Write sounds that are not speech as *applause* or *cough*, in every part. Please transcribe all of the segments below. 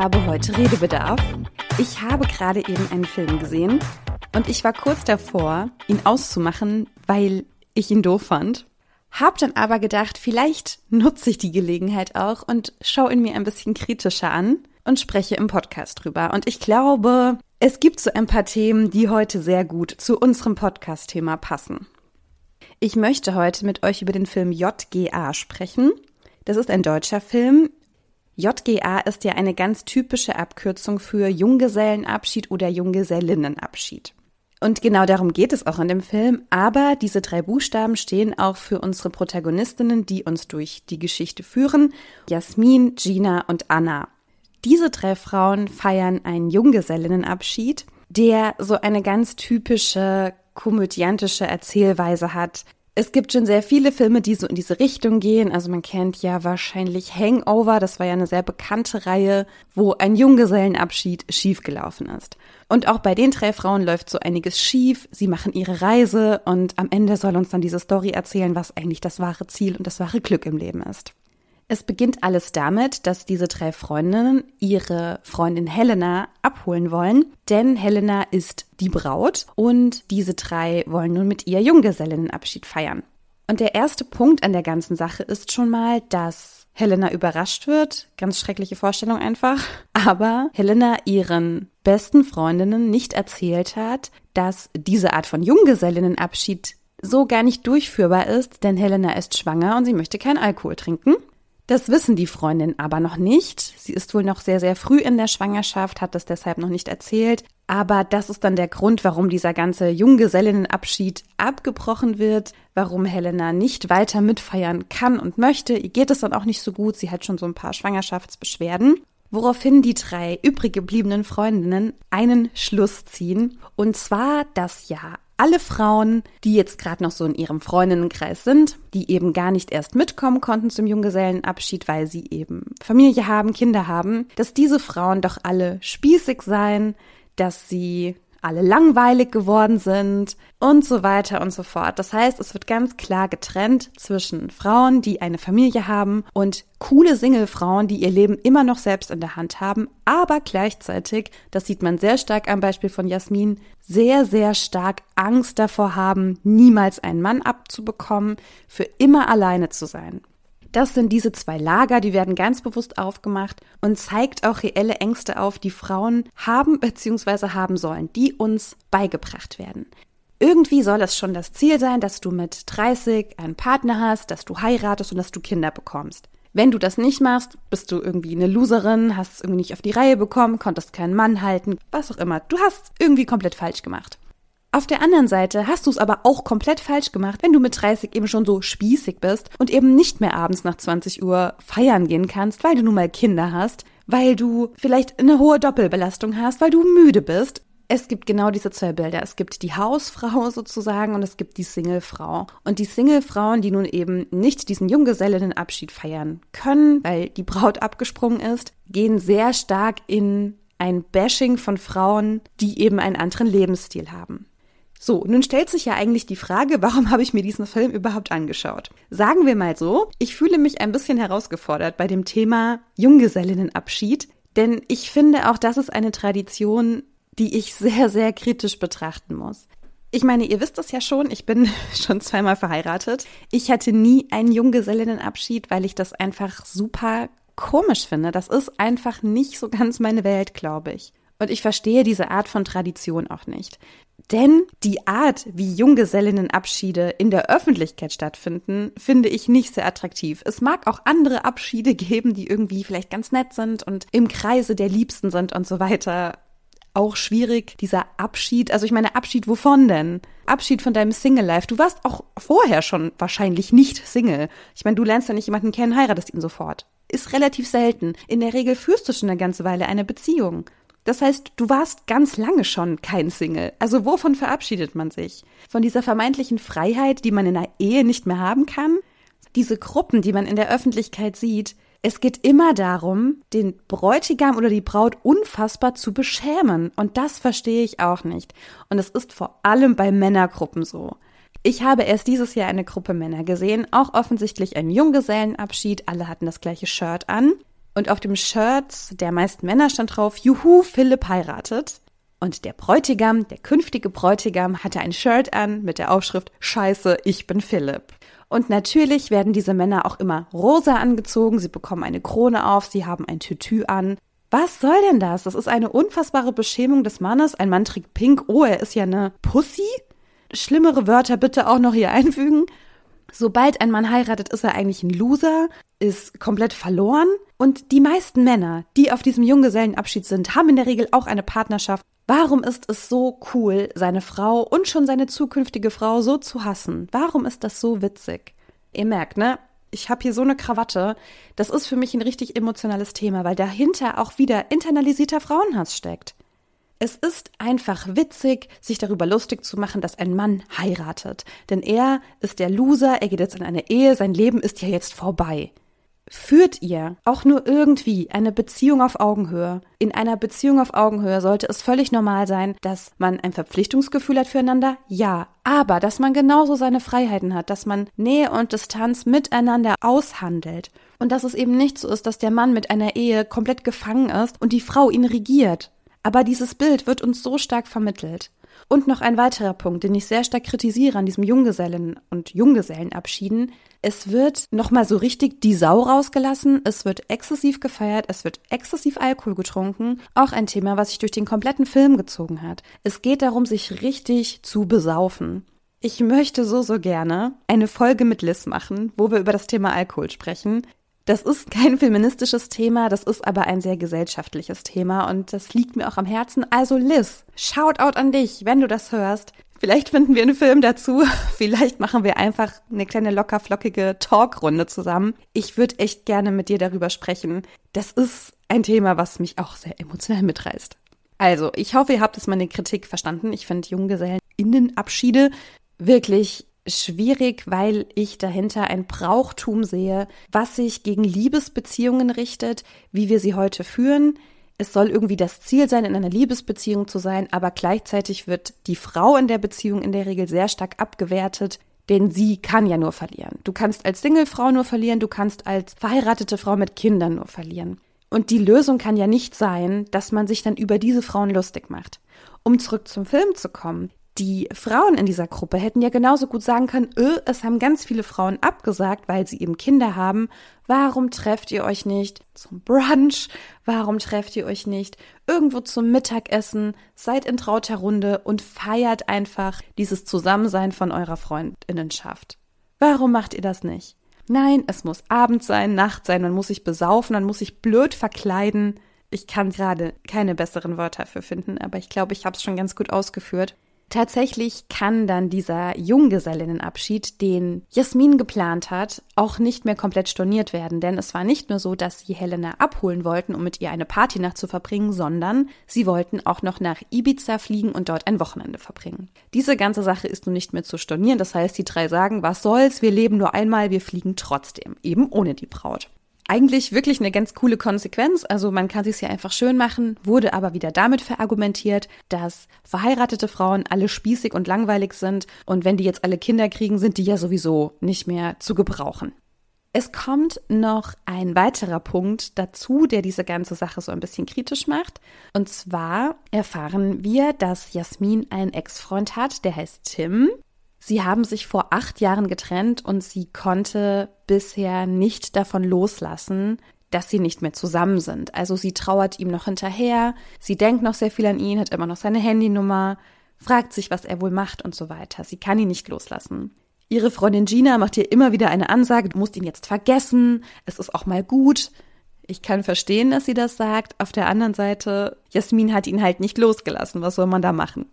habe heute Redebedarf. Ich habe gerade eben einen Film gesehen und ich war kurz davor, ihn auszumachen, weil ich ihn doof fand. Hab dann aber gedacht, vielleicht nutze ich die Gelegenheit auch und schaue ihn mir ein bisschen kritischer an und spreche im Podcast drüber. Und ich glaube, es gibt so ein paar Themen, die heute sehr gut zu unserem Podcast-Thema passen. Ich möchte heute mit euch über den Film JGA sprechen. Das ist ein deutscher Film. JGA ist ja eine ganz typische Abkürzung für Junggesellenabschied oder Junggesellinnenabschied. Und genau darum geht es auch in dem Film. Aber diese drei Buchstaben stehen auch für unsere Protagonistinnen, die uns durch die Geschichte führen. Jasmin, Gina und Anna. Diese drei Frauen feiern einen Junggesellinnenabschied, der so eine ganz typische komödiantische Erzählweise hat. Es gibt schon sehr viele Filme, die so in diese Richtung gehen. Also man kennt ja wahrscheinlich Hangover, das war ja eine sehr bekannte Reihe, wo ein Junggesellenabschied schiefgelaufen ist. Und auch bei den drei Frauen läuft so einiges schief. Sie machen ihre Reise und am Ende soll uns dann diese Story erzählen, was eigentlich das wahre Ziel und das wahre Glück im Leben ist. Es beginnt alles damit, dass diese drei Freundinnen ihre Freundin Helena abholen wollen, denn Helena ist die Braut und diese drei wollen nun mit ihr Junggesellinnenabschied feiern. Und der erste Punkt an der ganzen Sache ist schon mal, dass Helena überrascht wird. Ganz schreckliche Vorstellung einfach. Aber Helena ihren besten Freundinnen nicht erzählt hat, dass diese Art von Junggesellinnenabschied so gar nicht durchführbar ist, denn Helena ist schwanger und sie möchte keinen Alkohol trinken. Das wissen die Freundin aber noch nicht. Sie ist wohl noch sehr, sehr früh in der Schwangerschaft, hat das deshalb noch nicht erzählt. Aber das ist dann der Grund, warum dieser ganze Junggesellinnenabschied abgebrochen wird, warum Helena nicht weiter mitfeiern kann und möchte. Ihr geht es dann auch nicht so gut. Sie hat schon so ein paar Schwangerschaftsbeschwerden. Woraufhin die drei übrig gebliebenen Freundinnen einen Schluss ziehen. Und zwar, dass ja alle Frauen, die jetzt gerade noch so in ihrem Freundinnenkreis sind, die eben gar nicht erst mitkommen konnten zum Junggesellenabschied, weil sie eben Familie haben, Kinder haben, dass diese Frauen doch alle spießig seien, dass sie alle langweilig geworden sind und so weiter und so fort. Das heißt, es wird ganz klar getrennt zwischen Frauen, die eine Familie haben und coole Single-Frauen, die ihr Leben immer noch selbst in der Hand haben, aber gleichzeitig, das sieht man sehr stark am Beispiel von Jasmin, sehr, sehr stark Angst davor haben, niemals einen Mann abzubekommen, für immer alleine zu sein. Das sind diese zwei Lager, die werden ganz bewusst aufgemacht und zeigt auch reelle Ängste auf, die Frauen haben bzw. haben sollen, die uns beigebracht werden. Irgendwie soll es schon das Ziel sein, dass du mit 30 einen Partner hast, dass du heiratest und dass du Kinder bekommst. Wenn du das nicht machst, bist du irgendwie eine Loserin, hast es irgendwie nicht auf die Reihe bekommen, konntest keinen Mann halten, was auch immer. Du hast irgendwie komplett falsch gemacht. Auf der anderen Seite hast du es aber auch komplett falsch gemacht, wenn du mit 30 eben schon so spießig bist und eben nicht mehr abends nach 20 Uhr feiern gehen kannst, weil du nun mal Kinder hast, weil du vielleicht eine hohe Doppelbelastung hast, weil du müde bist. Es gibt genau diese zwei Bilder. Es gibt die Hausfrau *laughs* sozusagen und es gibt die Singlefrau. Und die Singlefrauen, die nun eben nicht diesen Junggesellinnenabschied feiern können, weil die Braut abgesprungen ist, gehen sehr stark in ein Bashing von Frauen, die eben einen anderen Lebensstil haben. So, nun stellt sich ja eigentlich die Frage, *laughs* warum habe ich mir diesen Film überhaupt angeschaut? Sagen wir mal so, ich fühle mich ein bisschen herausgefordert bei dem Thema Junggesellinnenabschied, denn ich finde auch, das ist eine Tradition, die ich *laughs* sehr, sehr kritisch betrachten muss. Ich meine, ihr wisst es ja schon, ich bin *laughs* schon zweimal verheiratet. Ich hatte nie einen Junggesellinnenabschied, weil ich das einfach super komisch finde. Das ist einfach nicht so ganz meine Welt, glaube ich. Und ich verstehe diese Art von Tradition auch nicht. Denn die Art, wie Junggesellinnenabschiede in der Öffentlichkeit stattfinden, finde ich nicht sehr attraktiv. Es mag auch andere Abschiede *laughs* geben, die irgendwie vielleicht ganz nett sind und im Kreise der Liebsten sind und so weiter. Auch schwierig, dieser Abschied. Also ich meine, Abschied wovon denn? Abschied von deinem Single-Life. Du warst auch vorher schon wahrscheinlich nicht Single. Ich meine, du lernst ja nicht jemanden kennen, heiratest ihn sofort. Ist relativ selten. In der Regel führst du schon eine ganze Weile eine Beziehung. Das heißt, du warst ganz lange schon kein Single. Also wovon verabschiedet man sich? Von dieser vermeintlichen Freiheit, die man in einer Ehe nicht mehr haben kann? Diese Gruppen, die man in der Öffentlichkeit sieht, es geht immer darum, den Bräutigam oder die Braut unfassbar zu beschämen. Und das verstehe ich auch nicht. Und es ist vor allem bei Männergruppen so. Ich habe erst dieses Jahr eine Gruppe Männer gesehen, auch offensichtlich ein Junggesellenabschied, alle hatten das gleiche Shirt an. Und auf dem Shirt der meisten Männer stand drauf, Juhu, Philipp heiratet. Und der Bräutigam, der künftige Bräutigam, hatte ein Shirt an mit der Aufschrift Scheiße, ich bin Philipp. Und natürlich werden diese Männer auch immer rosa angezogen, sie bekommen eine Krone auf, sie haben ein Tütü an. Was soll denn das? Das ist eine unfassbare Beschämung des Mannes. Ein Mann trägt pink. Oh, er ist ja eine Pussy. Schlimmere Wörter bitte auch noch hier einfügen. Sobald ein Mann heiratet, ist er eigentlich ein Loser, ist komplett verloren. Und die meisten Männer, die auf diesem Junggesellenabschied sind, haben in der Regel auch eine Partnerschaft. Warum ist es so cool, seine Frau und schon seine zukünftige Frau so zu hassen? Warum ist das so witzig? Ihr merkt, ne? Ich habe hier so eine Krawatte. Das ist für mich ein richtig emotionales Thema, weil dahinter auch wieder internalisierter Frauenhass steckt. Es ist einfach witzig, sich darüber lustig zu machen, dass ein Mann heiratet. Denn er ist der Loser, er geht jetzt in eine Ehe, sein Leben ist ja jetzt vorbei. Führt ihr auch nur irgendwie eine Beziehung auf Augenhöhe? In einer Beziehung auf Augenhöhe sollte es völlig normal sein, dass man ein Verpflichtungsgefühl hat füreinander? Ja. Aber dass man genauso seine Freiheiten hat, dass man Nähe und Distanz miteinander aushandelt. Und dass es eben nicht so ist, dass der Mann mit einer Ehe komplett gefangen ist und die Frau ihn regiert. Aber dieses Bild wird uns so stark vermittelt. Und noch ein weiterer Punkt, den ich sehr stark kritisiere an diesem Junggesellen- und Junggesellenabschieden. Es wird nochmal so richtig die Sau rausgelassen, es wird exzessiv gefeiert, es wird exzessiv Alkohol getrunken. Auch ein Thema, was sich durch den kompletten Film gezogen hat. Es geht darum, sich richtig zu besaufen. Ich möchte so, so gerne eine Folge mit Liz machen, wo wir über das Thema Alkohol sprechen. Das ist kein feministisches Thema, das ist aber ein sehr gesellschaftliches Thema und das liegt mir auch am Herzen. Also Liz, Shoutout an dich, wenn du das hörst. Vielleicht finden wir einen Film dazu. *laughs* Vielleicht machen wir einfach eine kleine lockerflockige Talkrunde zusammen. Ich würde echt gerne mit dir darüber sprechen. Das ist ein Thema, was mich auch sehr emotional mitreißt. Also, ich hoffe, ihr habt es meine Kritik verstanden. Ich finde Junggesellen-Innenabschiede wirklich schwierig, weil ich dahinter ein Brauchtum sehe, was sich gegen Liebesbeziehungen richtet, wie wir sie heute führen. Es soll irgendwie das Ziel sein, in einer Liebesbeziehung zu sein, aber gleichzeitig wird die Frau in der Beziehung in der Regel sehr stark abgewertet, denn sie kann ja nur verlieren. Du kannst als Singlefrau nur verlieren, du kannst als verheiratete Frau mit Kindern nur verlieren. Und die Lösung kann ja nicht sein, dass man sich dann über diese Frauen lustig macht. Um zurück zum Film zu kommen die Frauen in dieser Gruppe hätten ja genauso gut sagen können, öh, es haben ganz viele Frauen abgesagt, weil sie eben Kinder haben. Warum trefft ihr euch nicht zum Brunch? Warum trefft ihr euch nicht irgendwo zum Mittagessen? Seid in trauter Runde und feiert einfach dieses Zusammensein von eurer Freundinnenschaft. Warum macht ihr das nicht? Nein, es muss Abend sein, Nacht sein, man muss sich besaufen, man muss sich blöd verkleiden. Ich kann gerade keine besseren Wörter für finden, aber ich glaube, ich habe es schon ganz gut ausgeführt. Tatsächlich kann dann dieser Junggesellinnenabschied, den Jasmin geplant hat, auch nicht mehr komplett storniert werden, denn es war nicht nur so, dass sie Helena abholen wollten, um mit ihr eine Partynacht zu verbringen, sondern sie wollten auch noch nach Ibiza fliegen und dort ein Wochenende verbringen. Diese ganze Sache ist nun nicht mehr zu stornieren, das heißt, die drei sagen, was soll's, wir leben nur einmal, wir fliegen trotzdem, eben ohne die Braut eigentlich wirklich eine ganz coole Konsequenz. Also man kann sich ja einfach schön machen, wurde aber wieder damit verargumentiert, dass verheiratete Frauen alle spießig und langweilig sind und wenn die jetzt alle Kinder kriegen, sind die ja sowieso nicht mehr zu gebrauchen. Es kommt noch ein weiterer Punkt dazu, der diese ganze Sache so ein bisschen kritisch macht. Und zwar erfahren wir, dass Jasmin einen Ex-Freund hat, der heißt Tim. Sie haben sich vor acht Jahren getrennt und sie konnte bisher nicht davon loslassen, dass sie nicht mehr zusammen sind. Also sie trauert ihm noch hinterher, sie denkt noch sehr viel an ihn, hat immer noch seine Handynummer, fragt sich, was er wohl macht und so weiter. Sie kann ihn nicht loslassen. Ihre Freundin Gina macht ihr immer wieder eine Ansage, du musst ihn jetzt vergessen, es ist auch mal gut. Ich kann verstehen, dass sie das sagt. Auf der anderen Seite, Jasmin hat ihn halt nicht losgelassen. Was soll man da machen?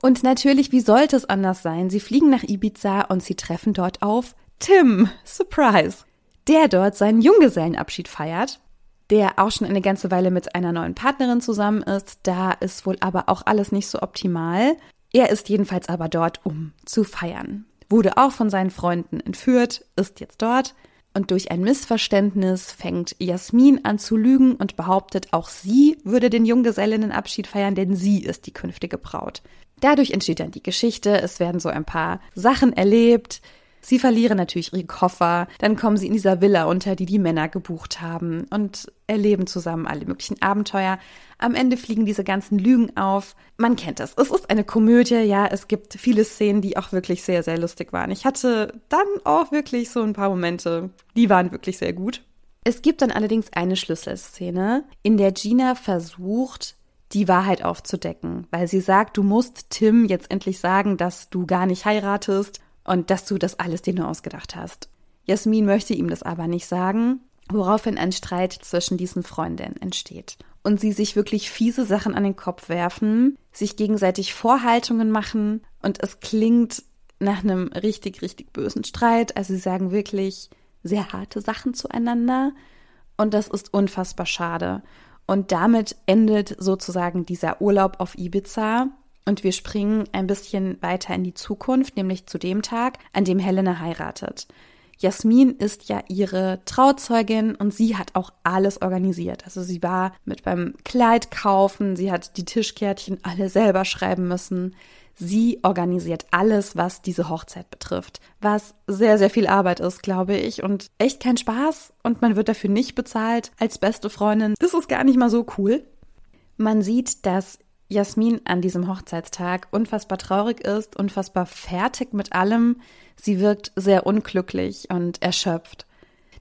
Und natürlich, wie sollte es anders sein? Sie fliegen nach Ibiza und sie treffen dort auf Tim. Surprise. Der dort seinen Junggesellenabschied feiert, der auch schon eine ganze Weile mit einer neuen Partnerin zusammen ist. Da ist wohl aber auch alles nicht so optimal. Er ist jedenfalls aber dort, um zu feiern. Wurde auch von seinen Freunden entführt, ist jetzt dort. Und durch ein Missverständnis fängt Jasmin an zu lügen und behauptet, auch sie würde den Junggesellinnenabschied feiern, denn sie ist die künftige Braut. Dadurch entsteht dann die Geschichte, es werden so ein paar Sachen erlebt. Sie verlieren natürlich ihre Koffer, dann kommen sie in dieser Villa unter, die die Männer gebucht haben und erleben zusammen alle möglichen Abenteuer. Am Ende fliegen diese ganzen Lügen auf. Man kennt es. Es ist eine Komödie, ja, es gibt viele Szenen, die auch wirklich sehr, sehr lustig waren. Ich hatte dann auch wirklich so ein paar Momente, die waren wirklich sehr gut. Es gibt dann allerdings eine Schlüsselszene, in der Gina versucht, die Wahrheit aufzudecken, weil sie sagt, du musst Tim jetzt endlich sagen, dass du gar nicht heiratest und dass du das alles dir nur ausgedacht hast. Jasmin möchte ihm das aber nicht sagen, woraufhin ein Streit zwischen diesen Freundinnen entsteht. Und sie sich wirklich fiese Sachen an den Kopf werfen, sich gegenseitig Vorhaltungen machen und es klingt nach einem richtig, richtig bösen Streit. Also sie sagen wirklich sehr harte Sachen zueinander und das ist unfassbar schade. Und damit endet sozusagen dieser Urlaub auf Ibiza. Und wir springen ein bisschen weiter in die Zukunft, nämlich zu dem Tag, an dem Helena heiratet. Jasmin ist ja ihre Trauzeugin und sie hat auch alles organisiert. Also sie war mit beim Kleid kaufen, sie hat die Tischkärtchen alle selber schreiben müssen. Sie organisiert alles, was diese Hochzeit betrifft, was sehr, sehr viel Arbeit ist, glaube ich, und echt kein Spaß und man wird dafür nicht bezahlt als beste Freundin. Das ist gar nicht mal so cool. Man sieht, dass Jasmin an diesem Hochzeitstag unfassbar traurig ist, unfassbar fertig mit allem. Sie wirkt sehr unglücklich und erschöpft.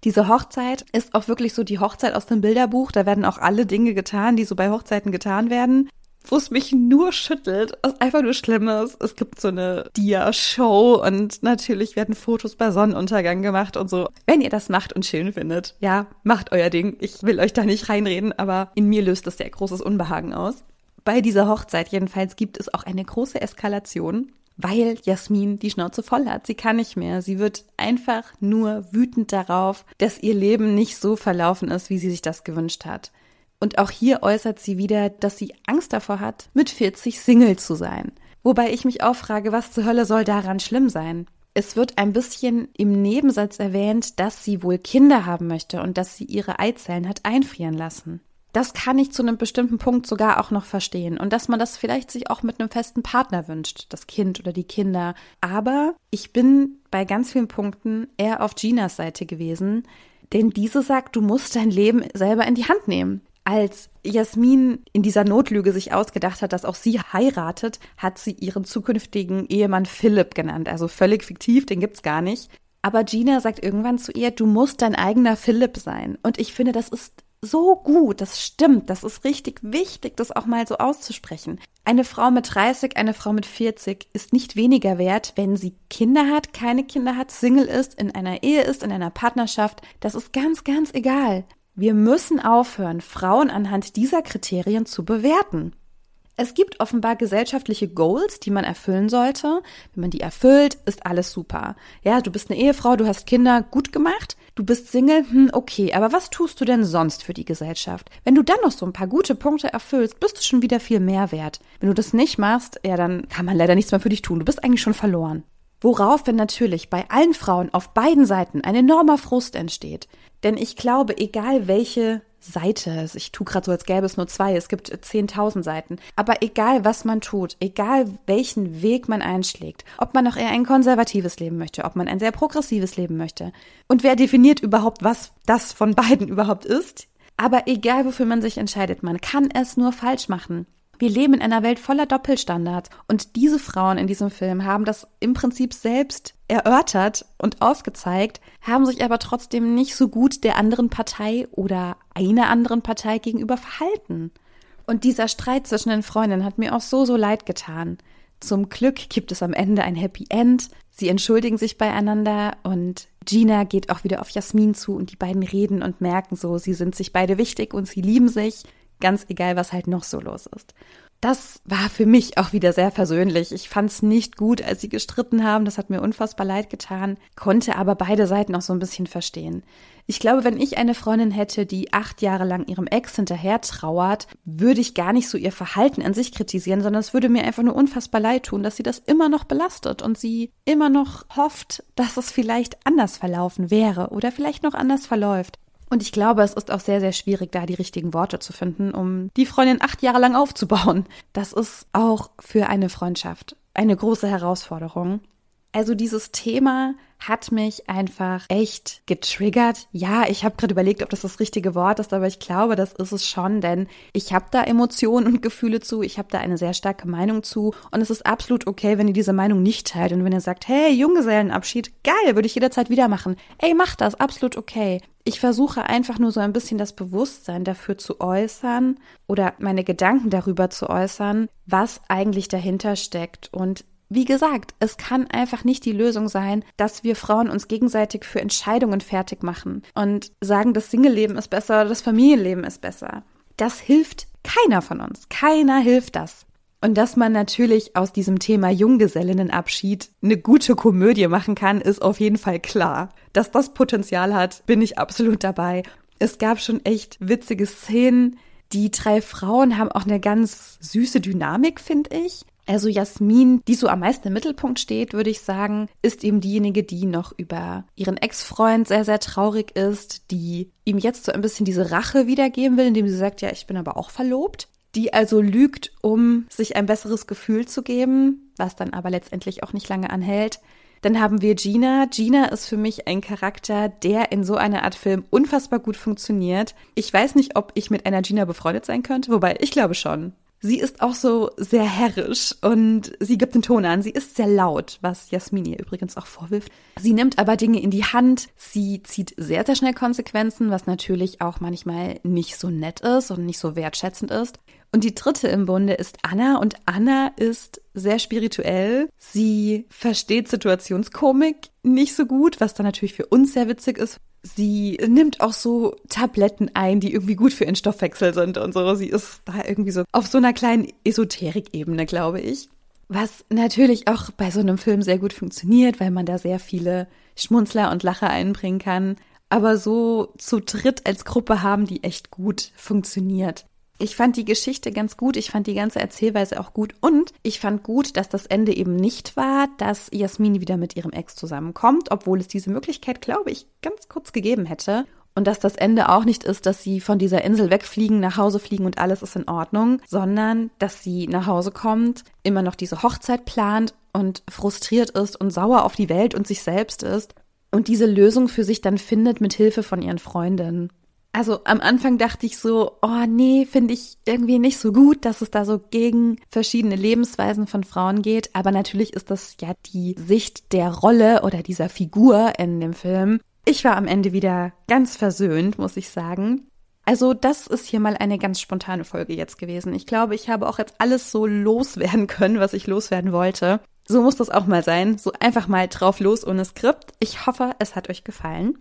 Diese Hochzeit ist auch wirklich so die Hochzeit aus dem Bilderbuch. Da werden auch alle Dinge getan, die so bei Hochzeiten getan werden wo es mich nur schüttelt, was einfach nur schlimm ist. Es gibt so eine Dia-Show und natürlich werden Fotos bei Sonnenuntergang gemacht und so. Wenn ihr das macht und schön findet, ja, macht euer Ding. Ich will euch da nicht reinreden, aber in mir löst das sehr großes Unbehagen aus. Bei dieser Hochzeit jedenfalls gibt es auch eine große Eskalation, weil Jasmin die Schnauze voll hat. Sie kann nicht mehr. Sie wird einfach nur wütend darauf, dass ihr Leben nicht so verlaufen ist, wie sie sich das gewünscht hat. Und auch hier äußert sie wieder, dass sie Angst davor hat, mit 40 Single zu sein. Wobei ich mich auch frage, was zur Hölle soll daran schlimm sein? Es wird ein bisschen im Nebensatz erwähnt, dass sie wohl Kinder haben möchte und dass sie ihre Eizellen hat einfrieren lassen. Das kann ich zu einem bestimmten Punkt sogar auch noch verstehen und dass man das vielleicht sich auch mit einem festen Partner wünscht, das Kind oder die Kinder. Aber ich bin bei ganz vielen Punkten eher auf Ginas Seite gewesen, denn diese sagt, du musst dein Leben selber in die Hand nehmen. Als Jasmin in dieser Notlüge sich ausgedacht hat, dass auch sie heiratet, hat sie ihren zukünftigen Ehemann Philipp genannt. Also völlig fiktiv, den gibt's gar nicht. Aber Gina sagt irgendwann zu ihr, du musst dein eigener Philipp sein. Und ich finde, das ist so gut, das stimmt, das ist richtig wichtig, das auch mal so auszusprechen. Eine Frau mit 30, eine Frau mit 40 ist nicht weniger wert, wenn sie Kinder hat, keine Kinder hat, Single ist, in einer Ehe ist, in einer Partnerschaft. Das ist ganz, ganz egal. Wir müssen aufhören, Frauen anhand dieser Kriterien zu bewerten. Es gibt offenbar gesellschaftliche Goals, die man erfüllen sollte. Wenn man die erfüllt, ist alles super. Ja, du bist eine Ehefrau, du hast Kinder, gut gemacht. Du bist Single, hm, okay, aber was tust du denn sonst für die Gesellschaft? Wenn du dann noch so ein paar gute Punkte erfüllst, bist du schon wieder viel mehr wert. Wenn du das nicht machst, ja, dann kann man leider nichts mehr für dich tun. Du bist eigentlich schon verloren. Woraufhin natürlich bei allen Frauen auf beiden Seiten ein enormer Frust entsteht. Denn ich glaube, egal welche Seite, ich tue gerade so, als gäbe es nur zwei, es gibt 10.000 Seiten, aber egal was man tut, egal welchen Weg man einschlägt, ob man noch eher ein konservatives Leben möchte, ob man ein sehr progressives Leben möchte und wer definiert überhaupt, was das von beiden *laughs* überhaupt ist, aber egal wofür man sich entscheidet, man kann es nur falsch machen. Wir leben in einer Welt voller Doppelstandards und diese Frauen in diesem Film haben das im Prinzip selbst erörtert und aufgezeigt, haben sich aber trotzdem nicht so gut der anderen Partei oder einer anderen Partei gegenüber verhalten. Und dieser Streit zwischen den Freundinnen hat mir auch so, so leid getan. Zum Glück gibt es am Ende ein Happy End. Sie entschuldigen sich beieinander und Gina geht auch wieder auf Jasmin zu und die beiden reden und merken so, sie sind sich beide wichtig und sie lieben sich ganz egal, was halt noch so los ist. Das war für mich auch wieder sehr versöhnlich. Ich fand es nicht gut, als sie gestritten haben. Das hat mir unfassbar leid getan, konnte aber beide Seiten auch so ein bisschen verstehen. Ich glaube, wenn ich eine Freundin hätte, die acht Jahre lang ihrem Ex hinterher trauert, würde ich gar nicht so ihr Verhalten an sich kritisieren, sondern es würde mir einfach nur unfassbar leid tun, dass sie das immer noch belastet und sie immer noch hofft, dass es vielleicht anders verlaufen wäre oder vielleicht noch anders verläuft. Und ich glaube, es ist auch sehr, sehr schwierig, da die richtigen Worte zu finden, um die Freundin acht Jahre lang aufzubauen. Das ist auch für eine Freundschaft eine große Herausforderung. Also dieses Thema hat mich einfach echt getriggert. Ja, ich habe gerade überlegt, ob das das richtige Wort ist, aber ich glaube, das ist es schon, denn ich habe da Emotionen und Gefühle zu, ich habe da eine sehr starke Meinung zu und es ist absolut okay, wenn ihr diese Meinung nicht teilt und wenn ihr sagt, hey, Junggesellenabschied, geil, würde ich jederzeit wieder machen. Ey, macht das, absolut okay. Ich versuche einfach nur so ein bisschen das Bewusstsein dafür zu äußern oder meine Gedanken darüber zu äußern, was eigentlich dahinter steckt und wie gesagt, es kann einfach nicht die Lösung sein, dass wir Frauen uns gegenseitig für Entscheidungen fertig machen und sagen, das Single-Leben ist besser oder das Familienleben ist besser. Das hilft keiner von uns. Keiner hilft das. Und dass man natürlich aus diesem Thema Junggesellinnenabschied eine gute Komödie machen kann, ist auf jeden Fall klar. Dass das Potenzial hat, bin ich absolut dabei. Es gab schon echt witzige Szenen. Die drei Frauen haben auch eine ganz süße Dynamik, finde ich. Also Jasmin, die so am meisten im Mittelpunkt steht, würde ich sagen, ist eben diejenige, die noch über ihren Ex-Freund sehr, sehr traurig ist, die ihm jetzt so ein bisschen diese Rache wiedergeben will, indem sie sagt, ja, ich bin aber auch verlobt. Die also lügt, um sich ein besseres Gefühl zu geben, was dann aber letztendlich auch nicht lange anhält. Dann haben wir Gina. Gina ist für mich ein Charakter, der in so einer Art Film unfassbar gut funktioniert. Ich weiß nicht, ob ich mit einer Gina befreundet sein könnte, wobei ich glaube schon. Sie ist auch so sehr herrisch und sie gibt den Ton an. Sie ist sehr laut, was Jasmin ihr übrigens auch vorwirft. Sie nimmt aber Dinge in die Hand. Sie zieht sehr, sehr schnell Konsequenzen, was natürlich auch manchmal nicht so nett ist und nicht so wertschätzend ist. Und die dritte im Bunde ist Anna und Anna ist sehr spirituell. Sie versteht Situationskomik nicht so gut, was dann natürlich für uns sehr witzig ist, Sie nimmt auch so Tabletten ein, die irgendwie gut für ihren Stoffwechsel sind und so. Sie ist da irgendwie so auf so einer kleinen Esoterik-Ebene, glaube ich. Was natürlich auch bei so einem Film sehr gut funktioniert, weil man da sehr viele Schmunzler und Lacher einbringen kann. Aber so zu dritt als Gruppe haben die echt gut funktioniert. Ich fand die Geschichte ganz gut, ich fand die ganze Erzählweise auch gut und ich fand gut, dass das Ende eben nicht war, dass Jasmin wieder mit ihrem Ex zusammenkommt, obwohl es diese Möglichkeit, glaube ich, ganz kurz gegeben hätte. Und dass das Ende auch nicht ist, dass sie von dieser Insel wegfliegen, nach Hause fliegen und alles ist in Ordnung, sondern dass sie nach Hause kommt, immer noch diese Hochzeit plant und frustriert ist und sauer auf die Welt und sich selbst ist und diese Lösung für sich dann findet mit Hilfe von ihren Freundinnen. Also am Anfang dachte ich so, oh nee, finde ich irgendwie nicht so gut, dass es da so gegen verschiedene Lebensweisen von Frauen geht. Aber natürlich ist das ja die Sicht der Rolle oder dieser Figur in dem Film. Ich war am Ende wieder ganz versöhnt, muss ich sagen. Also das ist hier mal eine ganz spontane Folge jetzt gewesen. Ich glaube, ich habe auch jetzt alles so loswerden *laughs* können, was ich loswerden wollte. So muss das auch mal sein. So einfach mal drauf los ohne Skript. Ich hoffe, es hat euch gefallen.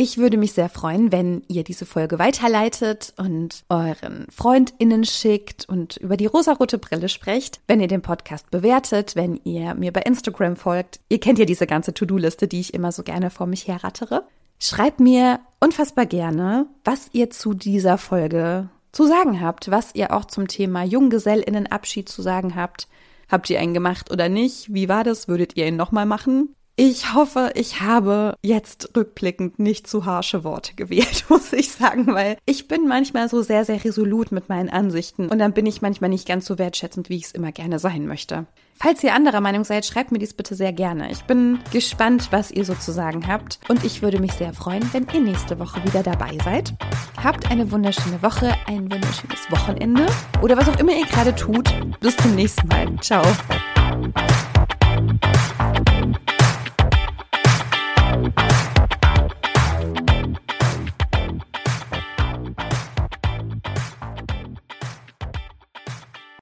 Ich würde mich sehr freuen, wenn ihr diese Folge weiterleitet und euren FreundInnen schickt und über die rosarote Brille sprecht, wenn ihr den Podcast bewertet, wenn ihr mir bei Instagram folgt. Ihr kennt ja diese ganze To-Do-Liste, die ich immer so gerne vor mich herrattere. Schreibt mir unfassbar gerne, was ihr zu dieser Folge zu sagen habt, was ihr auch zum Thema Junggesellinnenabschied zu sagen habt. Habt ihr einen gemacht oder nicht? Wie war das? Würdet ihr ihn nochmal machen? Ich hoffe, ich habe jetzt rückblickend nicht zu harsche Worte gewählt, *laughs* muss ich sagen, weil ich bin manchmal so sehr, sehr resolut mit meinen Ansichten und dann bin ich manchmal nicht ganz so wertschätzend, wie ich es immer gerne sein möchte. Falls ihr anderer Meinung seid, schreibt mir dies bitte sehr gerne. Ich bin gespannt, was ihr so zu sagen habt und ich würde mich sehr freuen, wenn ihr nächste Woche wieder dabei seid. Habt eine wunderschöne Woche, ein wunderschönes Wochenende oder was auch immer ihr gerade tut. Bis zum nächsten Mal. Ciao.